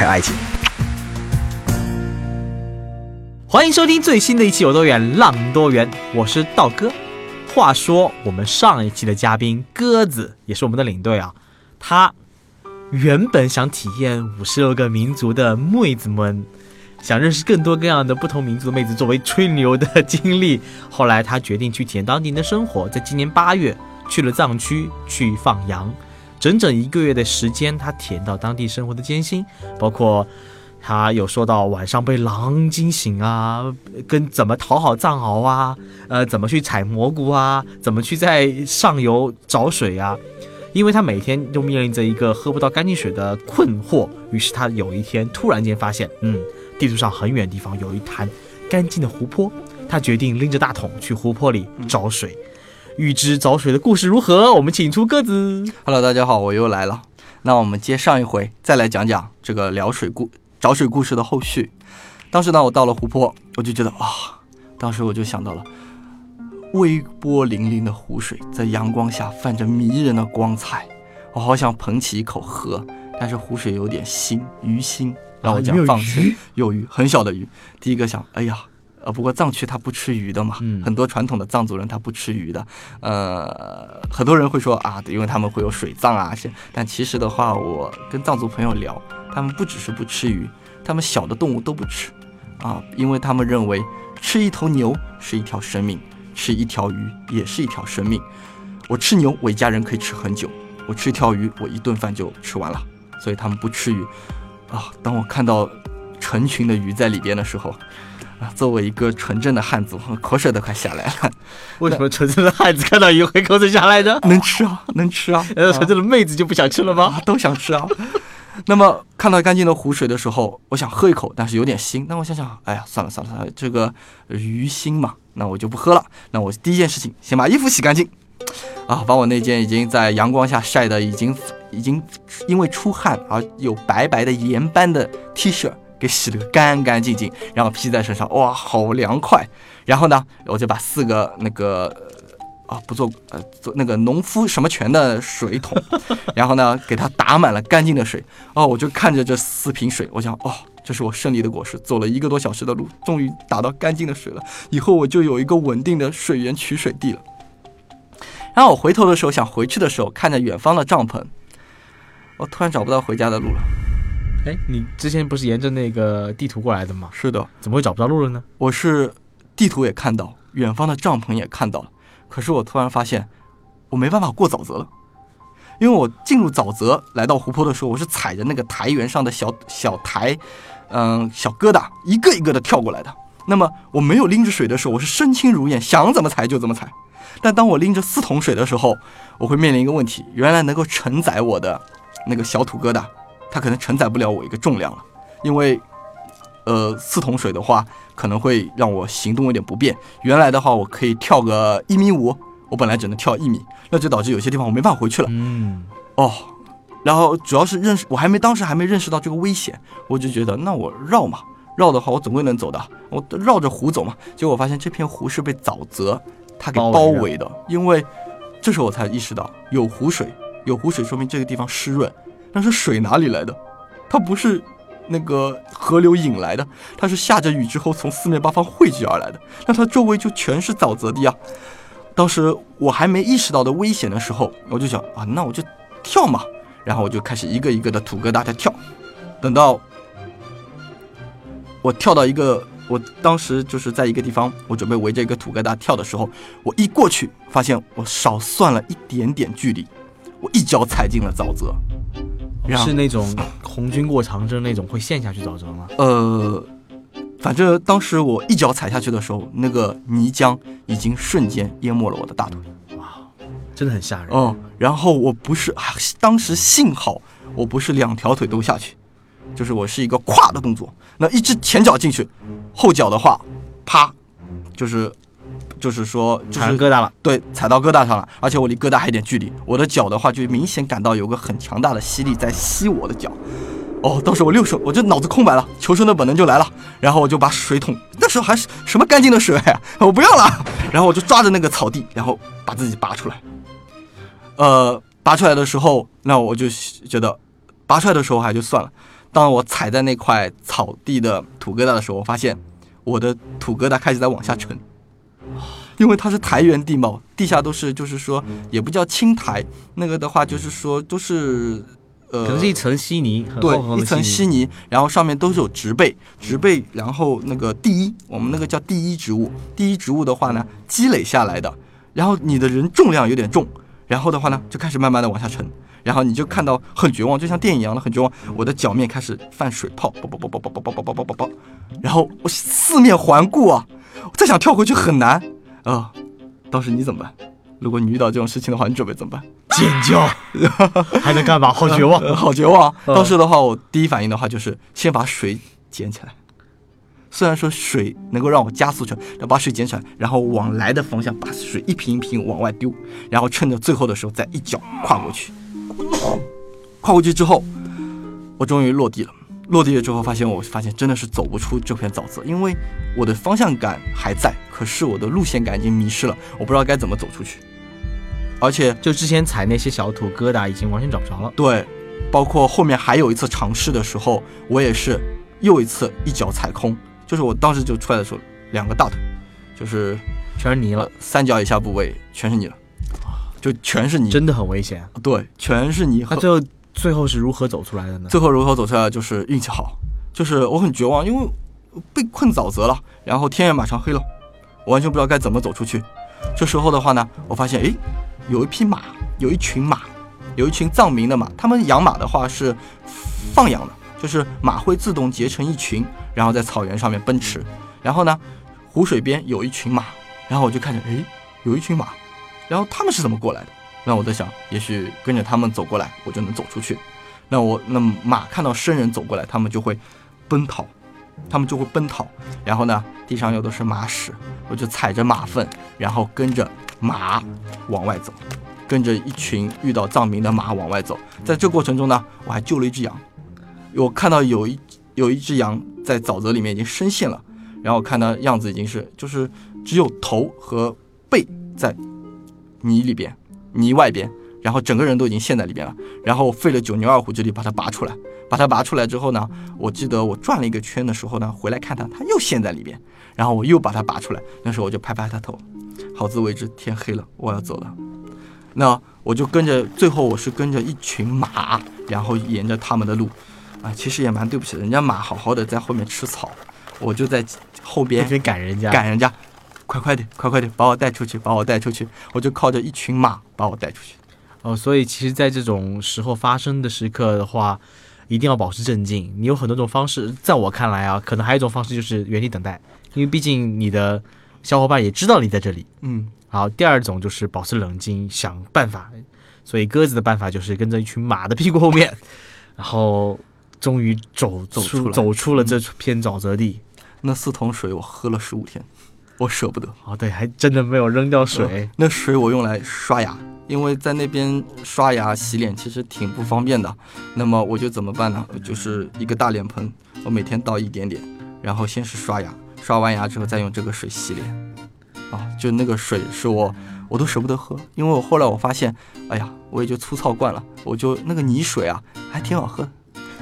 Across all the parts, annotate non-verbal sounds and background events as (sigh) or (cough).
还有爱情。欢迎收听最新的一期《有多远浪多远》，我是道哥。话说我们上一期的嘉宾鸽子也是我们的领队啊，他原本想体验五十六个民族的妹子们，想认识更多各样的不同民族的妹子作为吹牛的经历。后来他决定去体验当地人的生活，在今年八月去了藏区去放羊，整整一个月的时间，他体验到当地生活的艰辛，包括。他有说到晚上被狼惊醒啊，跟怎么讨好藏獒啊，呃，怎么去采蘑菇啊，怎么去在上游找水啊？因为他每天都面临着一个喝不到干净水的困惑，于是他有一天突然间发现，嗯，地图上很远地方有一潭干净的湖泊，他决定拎着大桶去湖泊里找水。预知找水的故事如何？我们请出鸽子。Hello，大家好，我又来了。那我们接上一回，再来讲讲这个聊水故找水故事的后续。当时呢，我到了湖泊，我就觉得啊，当时我就想到了微波粼粼的湖水，在阳光下泛着迷人的光彩，我好想捧起一口喝，但是湖水有点腥，鱼腥，让我啊有没有讲放弃。有鱼，很小的鱼。第一个想，哎呀。呃，不过藏区他不吃鱼的嘛，嗯很多传统的藏族人他不吃鱼的，呃，很多人会说啊，因为他们会有水葬啊，是，但其实的话，我跟藏族朋友聊，他们不只是不吃鱼，他们小的动物都不吃，啊，因为他们认为吃一头牛是一条生命，吃一条鱼也是一条生命。我吃牛，我一家人可以吃很久；我吃一条鱼，我一顿饭就吃完了，所以他们不吃鱼。啊，当我看到成群的鱼在里边的时候，啊，作为一个纯正的汉族，口水都快下来了。(laughs) 为什么纯正的汉子看到鱼会口水下来呢？(laughs) 能吃啊，能吃啊，(laughs) 呃，纯正的妹子就不想吃了吗？啊，都想吃啊。那么看到干净的湖水的时候，我想喝一口，但是有点腥。那我想想，哎呀，算了算了算了，这个鱼腥嘛，那我就不喝了。那我第一件事情，先把衣服洗干净。啊，把我那件已经在阳光下晒的已经已经因为出汗而有白白的盐斑的 T 恤给洗了个干干净净，然后披在身上，哇，好凉快。然后呢，我就把四个那个啊不做呃做那个农夫什么泉的水桶，然后呢给它打满了干净的水。哦，我就看着这四瓶水，我想哦。这是我胜利的果实，走了一个多小时的路，终于打到干净的水了。以后我就有一个稳定的水源取水地了。然后我回头的时候，想回去的时候，看着远方的帐篷，我突然找不到回家的路了。哎，你之前不是沿着那个地图过来的吗？是的，怎么会找不到路了呢？我是地图也看到，远方的帐篷也看到了，可是我突然发现，我没办法过沼泽了，因为我进入沼泽来到湖泊的时候，我是踩着那个台原上的小小台，嗯，小疙瘩一个一个的跳过来的。那么我没有拎着水的时候，我是身轻如燕，想怎么踩就怎么踩。但当我拎着四桶水的时候，我会面临一个问题：原来能够承载我的那个小土疙瘩，它可能承载不了我一个重量了，因为，呃，四桶水的话，可能会让我行动有点不便。原来的话，我可以跳个一米五，我本来只能跳一米，那就导致有些地方我没办法回去了。嗯，哦，然后主要是认识，我还没当时还没认识到这个危险，我就觉得那我绕嘛，绕的话我总归能走的，我绕着湖走嘛。结果我发现这片湖是被沼泽它给包围着包围的，因为这时候我才意识到有湖水，有湖水说明这个地方湿润，但是水哪里来的？它不是那个河流引来的，它是下着雨之后从四面八方汇集而来的，那它周围就全是沼泽地啊。当时我还没意识到的危险的时候，我就想啊，那我就跳嘛，然后我就开始一个一个的土疙瘩在跳，等到我跳到一个，我当时就是在一个地方，我准备围着一个土疙瘩跳的时候，我一过去，发现我少算了一点点距离，我一脚踩进了沼泽，是那种红军过长征那种会陷下去沼泽吗？呃，反正当时我一脚踩下去的时候，那个泥浆已经瞬间淹没了我的大腿。哇真的很吓人。嗯，然后我不是，啊当时幸好我不是两条腿都下去，就是我是一个跨的动作，那一只前脚进去，后脚的话，啪，就是就是说就是产疙瘩了，对，踩到疙瘩上了，而且我离疙瘩还有点距离，我的脚的话就明显感到有个很强大的吸力在吸我的脚。哦，当时我六手，我就脑子空白了，求生的本能就来了，然后我就把水桶，那时候还是什么干净的水啊，我不要了，然后我就抓着那个草地，然后把自己拔出来。呃，拔出来的时候，那我就觉得，拔出来的时候还就算了，当我踩在那块草地的土疙瘩的时候，我发现我的土疙瘩开始在往下沉。因为它是台原地貌，地下都是，就是说也不叫青苔，那个的话就是说都是，呃，可能是一层稀泥，很对厚厚，的一层稀泥，然后上面都是有植被，植被，然后那个第一，我们那个叫第一植物，第一植物的话呢，积累下来的，然后你的人重量有点重，然后的话呢，就开始慢慢的往下沉，然后你就看到很绝望，就像电影一样的很绝望，我的脚面开始泛水泡，啵啵啵啵啵啵啵啵啵啵啵啵，然后我四面环顾啊，再想跳回去很难啊、当时你怎么办？如果你遇到这种事情的话，你准备怎么办？尖叫，(laughs) 还能干嘛？好绝望。呃好绝望当时的话，我第一反应的话就是先把水捡起来。虽然说水能够让我加速成，要把水捡起来，然后往来的方向把水一瓶一瓶往外丢，然后趁着最后的时候再一脚跨过去。跨过去之后，我终于落地了。落地了之后，发现我发现真的是走不出这片沼泽，因为我的方向感还在，可是我的路线感已经迷失了，我不知道该怎么走出去。而且就之前踩那些小土疙瘩已经完全找不着了。对，包括后面还有一次尝试的时候，我也是又一次一脚踩空，就是我当时就出来的时候，两个大腿，就是全是泥了呃，三脚以下部位全是泥了，就全是泥，真的很危险。对，全是泥。那最后最后是如何走出来的呢？最后如何走出来，就是运气好，就是我很绝望，因为被困沼泽了，然后天也马上黑了，我完全不知道该怎么走出去。这时候的话呢，我发现诶，有一匹马，有一群马，有一群藏民的马，他们养马的话是放养的，就是马会自动结成一群，然后在草原上面奔驰。然后呢，湖水边有一群马，然后我就看见，诶，有一群马，然后他们是怎么过来的？那我在想，也许跟着他们走过来，我就能走出去。那我那马看到生人走过来，他们就会奔逃，他们就会奔逃。然后呢，地上又都是马屎，我就踩着马粪，然后跟着马往外走，跟着一群遇到藏民的马往外走。在这过程中呢，我还救了一只羊。我看到有一有一只羊在沼泽里面已经深陷了，然后看到样子已经是就是只有头和背在泥里边，泥外边，然后整个人都已经陷在里边了。然后我费了九牛二虎之力把它拔出来，把它拔出来之后呢，我记得我转了一个圈的时候呢，回来看它，它又陷在里边，然后我又把它拔出来，那时候我就拍拍它头，好自为之，天黑了，我要走了。那我就跟着，最后我是跟着一群马，然后沿着他们的路，啊，其实也蛮对不起的，人家马好好的在后面吃草，我就在后边赶人家，赶人家，快快点，快快点，把我带出去，把我带出去，我就靠着一群马把我带出去。哦，所以其实，在这种时候发生的时刻的话，一定要保持镇静。你有很多种方式，在我看来啊，可能还有一种方式就是原地等待，因为毕竟你的小伙伴也知道你在这里。嗯，好，第二种就是保持冷静，想办法。所以鸽子的办法就是跟着一群马的屁股后面，(laughs) 然后终于走走出走出了这片沼泽地。那四桶水我喝了十五天，我舍不得。哦，对，还真的没有扔掉水。那水我用来刷牙，因为在那边刷牙洗脸其实挺不方便的。那么我就怎么办呢？就是一个大脸盆，我每天倒一点点，然后先是刷牙，刷完牙之后再用这个水洗脸。啊，就那个水是我我都舍不得喝，因为我后来我发现，哎呀，我也就粗糙惯了，我就那个泥水啊还挺好喝的，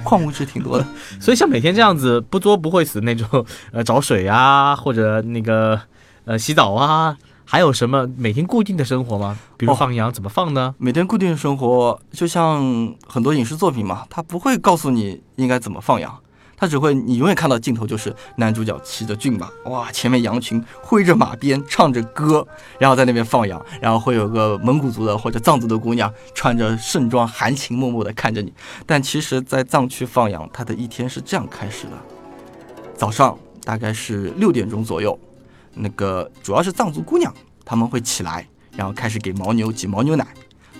矿物质挺多的。(laughs) 所以像每天这样子不作不会死那种，(laughs) 呃，找水啊，或者那个呃洗澡啊，还有什么每天固定的生活吗？比如哦放羊，怎么放呢？每天固定的生活，就像很多影视作品嘛，它不会告诉你应该怎么放羊，它只会你永远看到镜头就是男主角骑着骏马，哇，前面羊群挥着马鞭，唱着歌，然后在那边放羊，然后会有个蒙古族的或者藏族的姑娘穿着盛装，含情脉脉的看着你。但其实，在藏区放羊，他的一天是这样开始的：早上大概是六点钟左右，那个主要是藏族姑娘，她们会起来，然后开始给牦牛挤牦牛奶。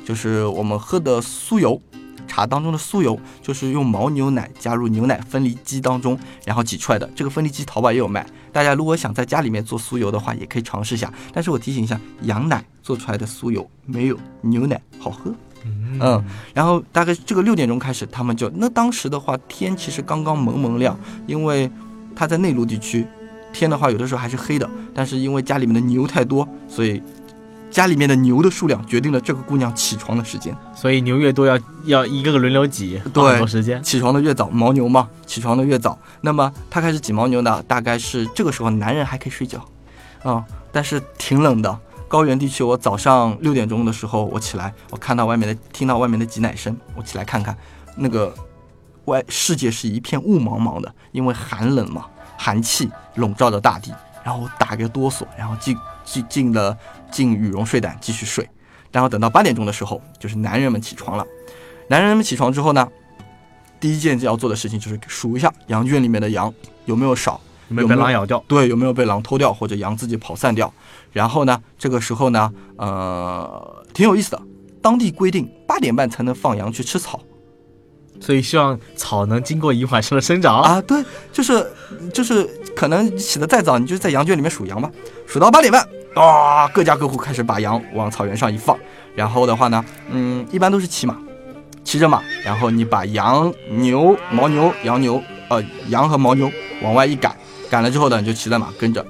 就是我们喝的酥油，茶当中的酥油，就是用牦牛奶加入牛奶分离机当中，然后挤出来的。这个分离机淘宝也有卖，大家如果想在家里面做酥油的话，也可以尝试一下。但是我提醒一下，羊奶做出来的酥油没有牛奶好喝。嗯，然后大概这个六点钟开始，他们就那当时的话，天其实刚刚蒙蒙亮，因为他在内陆地区，天的话有的时候还是黑的。但是因为家里面的牛太多，所以家里面的牛的数量决定了这个姑娘起床的时间。所以牛越多，要要一个个轮流挤，对时间。起床的越早，牦牛嘛，起床的越早，那么他开始挤牦牛呢，大概是这个时候男人还可以睡觉，啊、但是挺冷的。高原地区，我早上六点钟的时候，我起来，我看到外面的，听到外面的挤奶声，我起来看看，那个外世界是一片雾茫茫的，因为寒冷嘛，寒气笼罩着大地。然后我打个哆嗦，然后进进进了进羽绒睡袋继续睡。然后等到八点钟的时候，就是男人们起床了。男人们起床之后呢，第一件要做的事情就是数一下羊圈里面的羊有没有少，有没有被狼咬掉？对，有没有被狼偷掉或者羊自己跑散掉。然后呢，这个时候呢，呃，挺有意思的。当地规定八点半才能放羊去吃草所以希望草能经过一晚上的生长。啊，对，就是就是可能起得再早，你就在羊圈里面数羊吧，数到八点半，啊，各家各户开始把羊往草原上一放。然后的话呢，嗯，一般都是骑马，骑着马，然后你把羊、牛、牦牛、羊牛，呃，羊和牦牛往外一赶，赶了之后呢，你就骑在马跟着。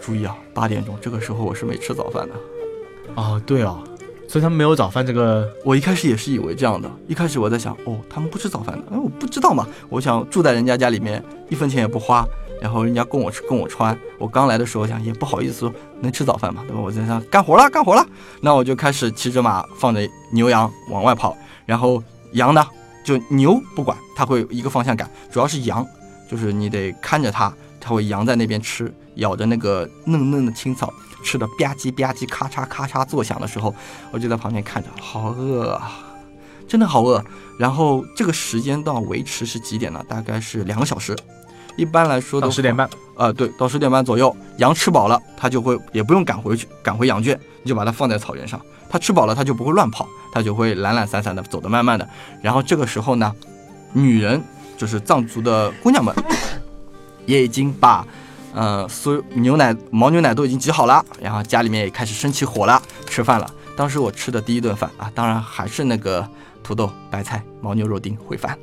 注意啊，八点钟这个时候我是没吃早饭的。哦，对哦，所以他们没有早饭这个。我一开始也是以为这样的，一开始我在想，哦，他们不吃早饭的，哎，我不知道嘛，我想住在人家家里面，一分钱也不花，然后人家供我吃供我穿，我刚来的时候想也不好意思能吃早饭嘛，对吧？我在想干活了干活了，那我就开始骑着马放着牛羊往外跑，然后羊呢，就牛不管，它会一个方向赶，主要是羊，就是你得看着它，它会羊在那边吃，咬着那个嫩嫩的青草，吃的吧唧吧唧咔嚓咔嚓作响的时候，我就在旁边看着，好饿啊，真的好饿。然后这个时间到维持是几点呢？大概是两个小时。一般来说到十点半，呃，对，到十点半左右，羊吃饱了，它就会也不用赶回去，赶回羊圈，你就把它放在草原上。它吃饱了，它就不会乱跑，它就会懒懒散散的走得慢慢的。然后这个时候呢，女人就是藏族的姑娘们，也已经把呃所有牛奶、牦牛奶都已经挤好了，然后家里面也开始生起火了，吃饭了。当时我吃的第一顿饭啊，当然还是那个土豆、白菜、牦牛肉丁烩饭。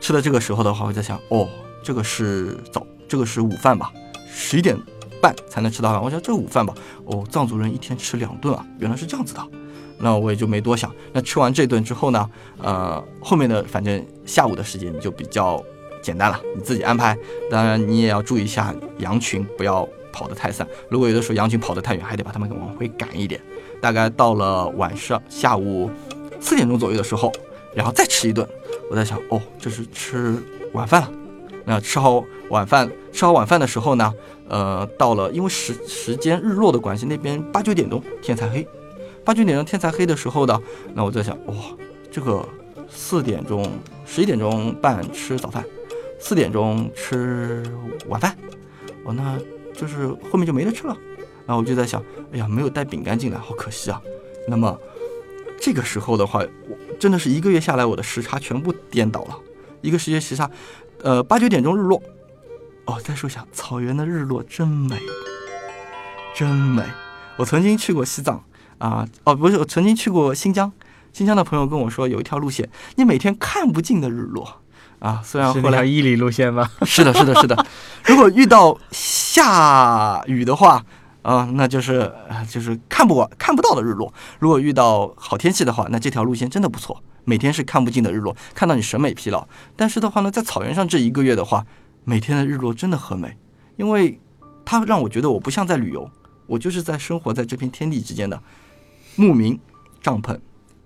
吃的这个时候的话，我在想，哦，这个是早，这个是午饭吧？十一点半才能吃到饭。我想这午饭吧，哦，藏族人一天吃两顿啊，原来是这样子的。那我也就没多想。那吃完这顿之后呢，呃，后面的反正下午的时间你就比较简单了，你自己安排。当然你也要注意一下羊群不要跑得太散。如果有的时候羊群跑得太远，还得把它们往回赶一点。大概到了晚上下午四点钟左右的时候，然后再吃一顿。我在想，哦，这是吃晚饭了。那吃好晚饭，吃好晚饭的时候呢，呃，到了因为时时间日落的关系，那边八九点钟天才黑。八九点钟天才黑的时候呢，那我在想，哇，这个四点钟、十一点钟半吃早饭，四点钟吃晚饭，哦，那就是后面就没得吃了。然后我就在想，哎呀，没有带饼干进来，好可惜啊。那么这个时候的话，我真的是一个月下来，我的时差全部颠倒了，一个时间时差，呃，八九点钟日落。哦，再说一下，草原的日落真美，真美。我曾经去过西藏啊，哦，不是，我曾经去过新疆。新疆的朋友跟我说，有一条路线，你每天看不尽的日落啊。虽然是后来伊犁路线吗？(laughs) 是的，是的，是的。如果遇到下雨的话，啊、那就是就是看不完、看不到的日落。如果遇到好天气的话，那这条路线真的不错，每天是看不尽的日落，看到你审美疲劳。但是的话呢，在草原上这一个月的话，每天的日落真的很美，因为它让我觉得我不像在旅游，我就是在生活在这片天地之间的牧民、帐篷、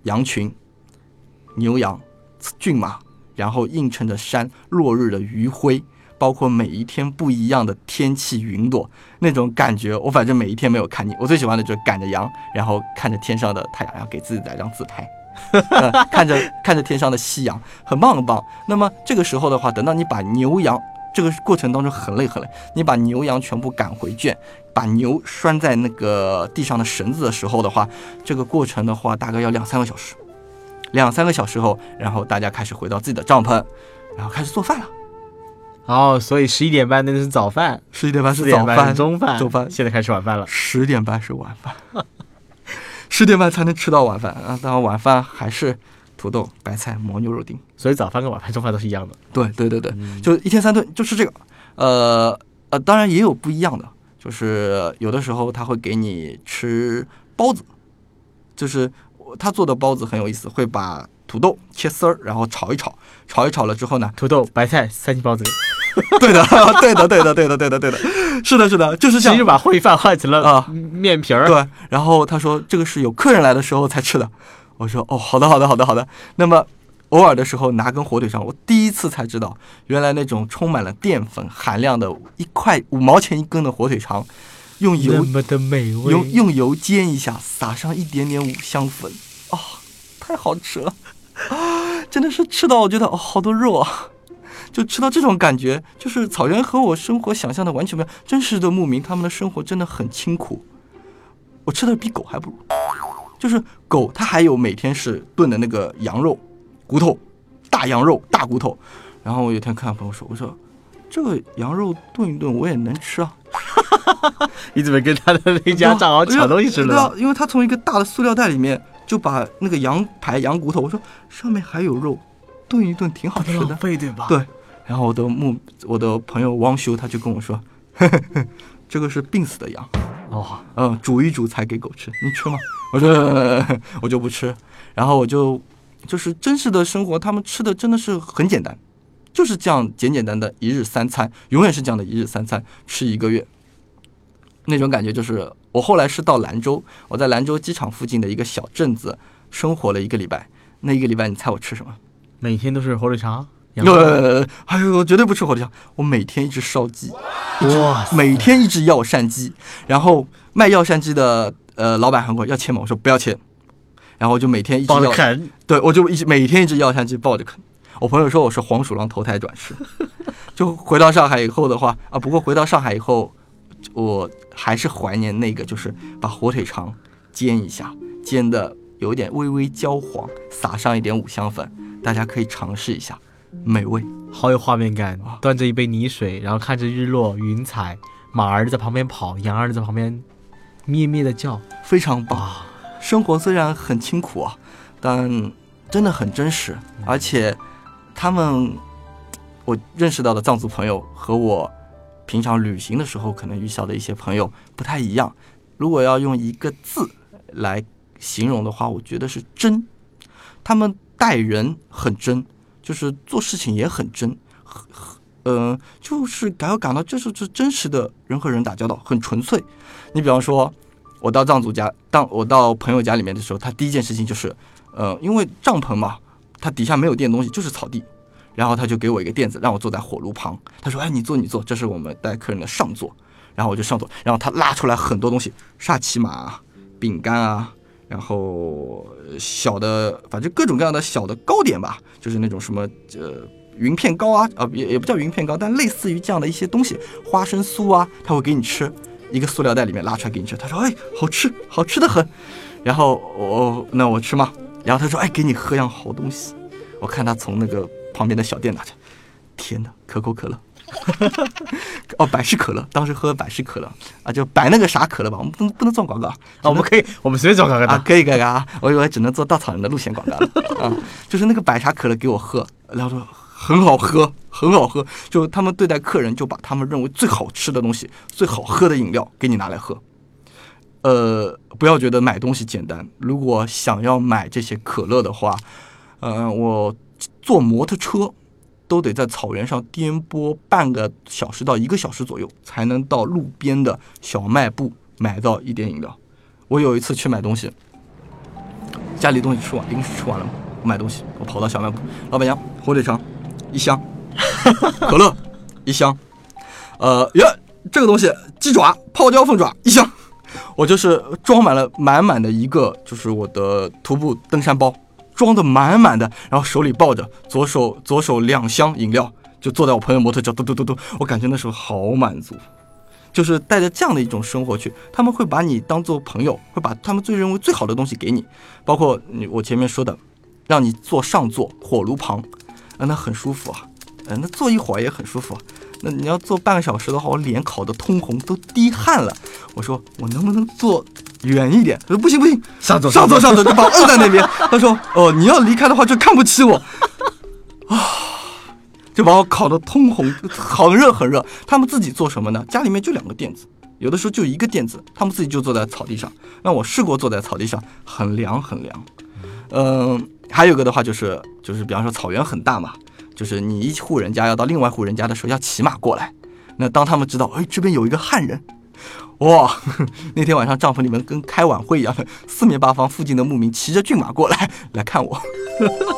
羊群、牛羊、骏马，然后映衬着山落日的余晖，包括每一天不一样的天气云朵，那种感觉，我反正每一天没有看腻。我最喜欢的就是赶着羊，然后看着天上的太阳，然后给自己来张自拍。呃看着看着天上的夕阳，很棒很棒。那么这个时候的话，等到你把牛羊这个过程当中很累很累，你把牛羊全部赶回圈，把牛拴在那个地上的绳子的时候的话，这个过程的话大概要两三个小时。两三个小时后，然后大家开始回到自己的帐篷，然后开始做饭了。哦，所以十一点半那是早饭，十一点半是早饭，中饭，中饭现在开始晚饭了。十点半是晚饭，十点半才能吃到晚饭啊！当然晚饭还是土豆、白菜、牦牛肉丁。所以早饭跟晚饭、中饭都是一样的。对对对对，嗯就一天三顿，就吃这个。呃呃，当然也有不一样的，就是有的时候他会给你吃包子，就是他做的包子很有意思，会把土豆切丝儿，然后炒一炒，炒一炒了之后呢，土豆、白菜、三星包子，(laughs) 对的，对的，对的，对的，对的，对的，是的，是的，就是这样其实。把烩饭换成了啊面皮儿。对，然后他说这个是有客人来的时候才吃的。我说哦，好的，好的，好的，好的。那么偶尔的时候拿根火腿肠，我第一次才知道，原来那种充满了淀粉含量的一块五毛钱一根的火腿肠，用那油么的美味。用用油煎一下，撒上一点点五香粉，啊、太好吃了，啊，真的是吃到我觉得哦，好多肉啊。就吃到这种感觉，就是草原和我生活想象的完全不一样。真实的牧民，他们的生活真的很清苦。我吃的比狗还不如，就是狗它还有每天是炖的那个羊肉骨头，大羊肉大骨头。然后我有一天看朋友说，我说这个羊肉炖一炖我也能吃啊，(laughs) 你怎么跟他的那家账号抢东西吃对啊了？，因为他从一个大的塑料袋里面就把那个羊排、羊骨头，我说上面还有肉，炖一炖挺好吃的浪。费对吧？对，然后我的木，我的朋友汪修他就跟我说，呵呵呵这个是病死的羊，哦，嗯，煮一煮才给狗吃，你吃吗？我说呃 (laughs) 我就不吃，然后我就就是真实的生活，他们吃的真的是很简单，就是这样简简单的一日三餐，永远是这样的一日三餐，吃一个月。那种感觉就是，我后来是到兰州，我在兰州机场附近的一个小镇子生活了一个礼拜。那一个礼拜，你猜我吃什么？每天都是火腿肠。呃，哎呦，我绝对不吃火腿肠，我每天一直烧鸡，哇，每天一只药膳鸡，然后卖药膳鸡的呃老板喊我要切吗？我说不要切，然后我就每天一只帮着药，啃，对我就一直每天一只药膳鸡抱着啃。我朋友说我是黄鼠狼投胎转世，(laughs) 就回到上海以后的话啊，不过回到上海以后，我还是怀念那个，就是把火腿肠煎一下，煎的有点微微焦黄，撒上一点五香粉，大家可以尝试一下，美味。好有画面感。端着一杯泥水，然后看着日落云彩，马儿在旁边跑，羊儿在旁边咩咩的叫非常棒。生活虽然很清苦啊，但真的很真实，而且他们我认识到的藏族朋友和我平常旅行的时候可能遇到的一些朋友不太一样。如果要用一个字来形容的话，我觉得是真。他们待人很真，就是做事情也很真，很呃，就是感要感到这是这真实的人和人打交道，很纯粹。你比方说，我到藏族家，当我到朋友家里面的时候，他第一件事情就是，呃，因为帐篷嘛，它底下没有垫东西，就是草地，然后他就给我一个垫子，让我坐在火炉旁。他说：“哎，你坐，你坐，这是我们带客人的上座。”然后我就上座，然后他拉出来很多东西，沙琪玛、饼干啊，然后小的，反正各种各样的小的糕点吧，就是那种什么呃云片糕啊，啊也也不叫云片糕，但类似于这样的一些东西，花生酥啊，他会给你吃，一个塑料袋里面拉出来给你吃。他说：“哎，好吃，好吃的很。”然后我那我吃吗，然后他说：“哎，给你喝样好东西。”我看他从那个旁边的小店拿着，天哪，可口可乐。(laughs) 哦，百事可乐，当时喝百事可乐啊，就百那个啥可乐吧，我们不能不能做广告啊，啊，我们可以，我们随便做广告啊，的。可以可以啊，我以为只能做稻草人的路线广告了 (laughs) 啊，就是那个百茶可乐给我喝，然后说很好喝，很好喝，就他们对待客人就把他们认为最好吃的东西、最好喝的饮料给你拿来喝。呃，不要觉得买东西简单，如果想要买这些可乐的话，呃，我坐摩托车都得在草原上颠簸半个小时到一个小时左右，才能到路边的小卖部买到一点饮料。我有一次去买东西，家里东西吃完，零食吃完了嘛，我买东西，我跑到小卖部，老板娘，火腿肠一箱，(laughs) 可乐一箱，呃呀，这个东西鸡爪、泡椒凤爪一箱，我就是装满了满满的一个，就是我的徒步登山包，装的满满的，然后手里抱着，左手左手两箱饮料，就坐在我朋友摩托车，嘟嘟嘟嘟，我感觉那时候好满足。就是带着这样的一种生活去，他们会把你当做朋友，会把他们最认为最好的东西给你，包括你我前面说的，让你坐上座火炉旁，啊，那很舒服啊，呃，那坐一会儿也很舒服。那你要坐半个小时的话，我脸烤得通红，都滴汗了。我说我能不能坐远一点？他说不行不行，上座上座上座，就把我摁在那边。(laughs) 他说哦，你要离开的话就看不起我啊，(sighs) 就把我烤得通红，很热很热。他们自己做什么呢？家里面就两个垫子，有的时候就一个垫子，他们自己就坐在草地上。那我试过坐在草地上，很凉很凉。嗯，还有个的话就是就是，比方说草原很大嘛，就是你一户人家要到另外户人家的时候要骑马过来。那当他们知道，哎，这边有一个汉人，哇，(laughs) 那天晚上帐篷里面跟开晚会一样的，四面八方附近的牧民骑着骏马过来来看我，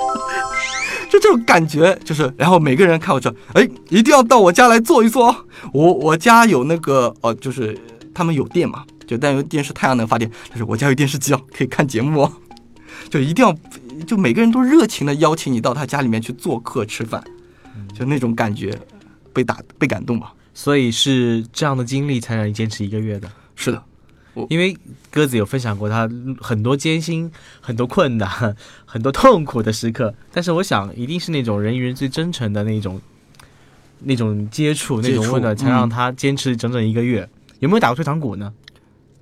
(laughs) 就这种感觉，就是，然后每个人看我这，哎，一定要到我家来坐一坐哦。我我家有那个哦，就是他们有电嘛，就但有电视太阳能发电，但是我家有电视机哦，可以看节目哦。就一定要，就每个人都热情的邀请你到他家里面去做客吃饭，就那种感觉，被打被感动吧。所以是这样的经历才让你坚持一个月的。是的，因为鸽子有分享过他很多艰辛、很多困难、(laughs) 很多痛苦的时刻，但是我想一定是那种人与人最真诚的那种、那种接触、那接触种温暖，才让他坚持整整一个月。有没有打过退堂鼓呢？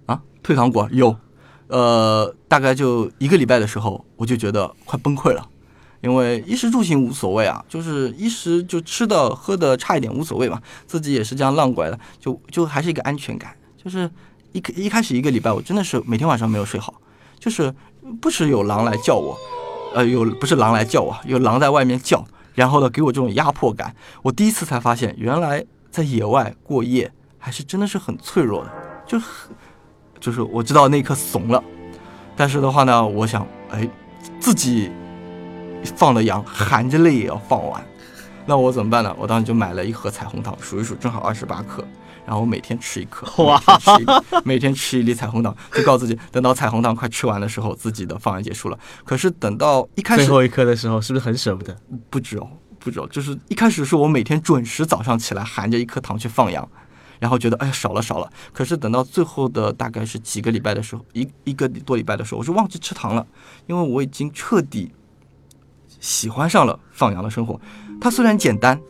啊，退堂鼓有，呃，大概就一个礼拜的时候，我就觉得快崩溃了，因为衣食住行无所谓啊，就是衣食就吃的喝的差一点无所谓嘛，自己也是这样浪过来的，就就还是一个安全感，就是一一开始一个礼拜，我真的是每天晚上没有睡好，就是不时有狼来叫我，呃，有不是狼来叫我，有狼在外面叫，然后呢给我这种压迫感，我第一次才发现，原来在野外过夜还是真的是很脆弱的，就很。就是我知道那一刻怂了，但是的话呢，我想，哎，自己放的羊，含着泪也要放完。那我怎么办呢？我当时就买了一盒彩虹糖，数一数，正好二十八颗，然后我每天吃一颗，哇每天吃一粒，每天吃一粒彩虹糖，就告诉自己，等到彩虹糖快吃完的时候，自己的放羊结束了。可是等到一开始最后一颗的时候，是不是很舍不得？不止哦，不止哦，就是一开始是我每天准时早上起来含着一颗糖去放羊，然后觉得哎呀少了少了。可是等到最后的大概是几个礼拜的时候，一一个多礼拜的时候，我就忘记吃糖了，因为我已经彻底喜欢上了放羊的生活。它虽然简单，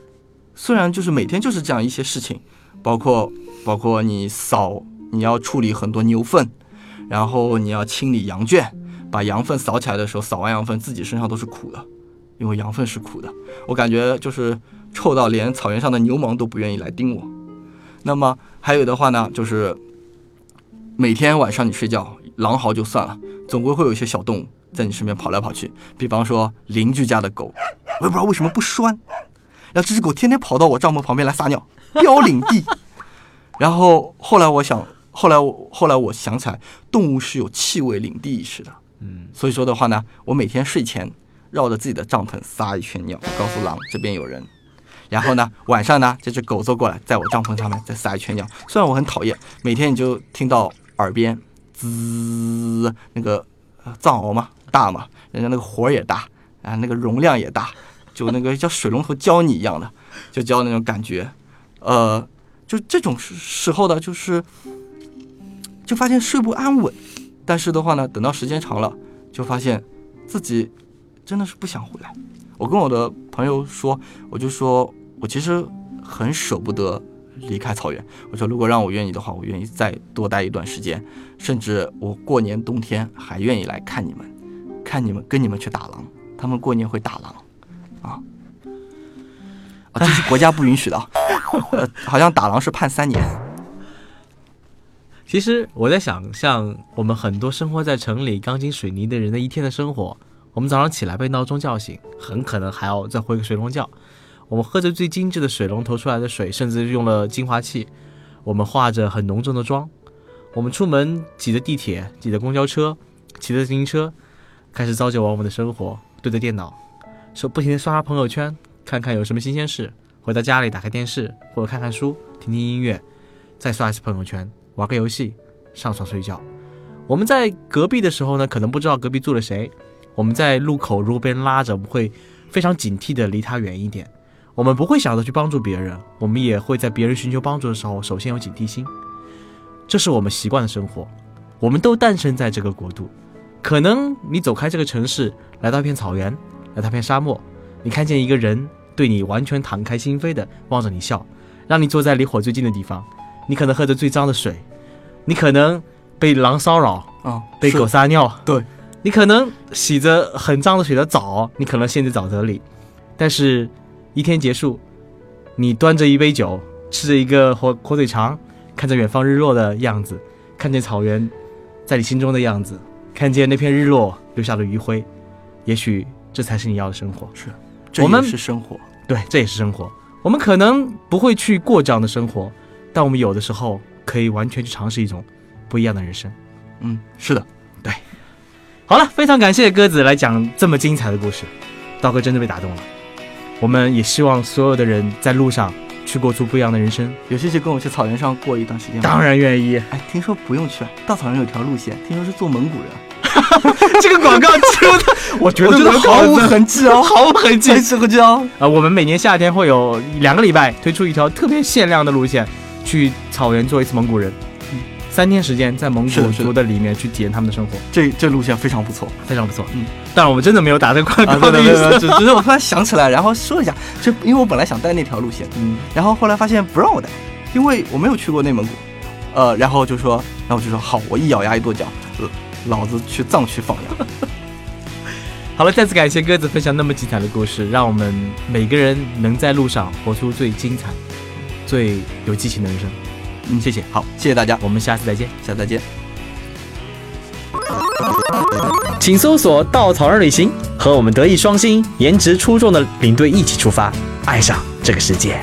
虽然就是每天就是这样一些事情，包括包括你扫，你要处理很多牛粪，然后你要清理羊圈，把羊粪扫起来的时候，扫完羊粪自己身上都是苦的。因为羊粪是苦的，我感觉就是臭到连草原上的牛虻都不愿意来叮我。那么还有的话呢，就是每天晚上你睡觉，狼嚎就算了，总归会有一些小动物在你身边跑来跑去。比方说邻居家的狗，我也不知道为什么不拴，然后这只狗天天跑到我帐篷旁边来撒尿，标领地。(laughs) 然后后来我想，后来我后来我想起来，动物是有气味领地意识的。嗯，所以说的话呢，我每天睡前绕着自己的帐篷撒一圈尿，告诉狼这边有人。然后呢，晚上呢，这只狗走过来，在我帐篷上面再撒一圈尿。虽然我很讨厌，每天你就听到耳边滋那个藏獒嘛，大嘛，人家那个火也大啊，那个容量也大，就那个像水龙头浇你一样的，就浇那种感觉。呃，就这种时候呢，就是就发现睡不安稳。但是的话呢，等到时间长了，就发现自己真的是不想回来。我跟我的朋友说，我就说我其实很舍不得离开草原。我说如果让我愿意的话，我愿意再多待一段时间，甚至我过年冬天还愿意来看你们，看你们跟你们去打狼。他们过年会打狼，啊啊，(laughs) 这是国家不允许的好像打狼是判三年。其实我在想象我们很多生活在城里钢筋水泥的人的一天的生活。我们早上起来被闹钟叫醒，很可能还要再回个水龙觉。我们喝着最精致的水龙头出来的水，甚至用了净化器。我们化着很浓重的妆。我们出门挤着地铁，挤着公交车，骑着自行车，开始朝九晚五的生活，对着电脑，说不停的刷刷朋友圈，看看有什么新鲜事。回到家里打开电视或者看看书，听听音乐，再刷一次朋友圈，玩个游戏，上床睡觉。我们在隔壁的时候呢，可能不知道隔壁住了谁。我们在路口如果被人拉着，我们会非常警惕的离他远一点。我们不会想着去帮助别人，我们也会在别人寻求帮助的时候，首先有警惕心。这是我们习惯的生活，我们都诞生在这个国度，可能你走开这个城市，来到一片草原，来到一片沙漠，你看见一个人对你完全敞开心扉的望着你笑，让你坐在离火最近的地方，你可能喝着最脏的水，你可能被狼骚扰，啊，被狗撒尿，对，你可能洗着很脏的水的澡，你可能陷在沼泽里，但是，一天结束，你端着一杯酒，吃着一个火火腿肠，看着远方日落的样子，看见草原在你心中的样子，看见那片日落留下的余晖，也许这才是你要的生活。是，这我们也是生活。对，这也是生活。我们可能不会去过这样的生活，但我们有的时候可以完全去尝试一种不一样的人生。嗯，是的，好了，非常感谢鸽子来讲这么精彩的故事，道哥真的被打动了。我们也希望所有的人在路上去过出不一样的人生。有兴趣跟我去草原上过一段时间吗？当。然愿意，哎，听说不用去，稻草人有条路线，听说是做蒙古人，(laughs) 这个广告植入的，(laughs) 我觉得蛮毫无痕迹哦，毫无痕迹很。适合这样。呃，我们每年夏天会有两个礼拜推出一条特别限量的路线，去草原做一次蒙古人，嗯三天时间在蒙古族的里面去体验他们的生活，这这路线非常不错非常不错。嗯，但我们真的没有打这个广啊！告的意思。只只是我突然想起来，然后说一下，就因为我本来想带那条路线，嗯，然后后来发现不让我带，因为我没有去过内蒙古，呃，然后就说，然后我就说好，我一咬牙一跺脚，呃老子去藏区放羊。(laughs) 好了，再次感谢鸽子分享那么精彩的故事，让我们每个人能在路上活出最精彩、最有激情的人生。嗯，谢谢，好，谢谢大家，我们下次再见。下次再见。请搜索“稻草人旅行”，和我们德艺双馨、颜值出众的领队一起出发，爱上这个世界。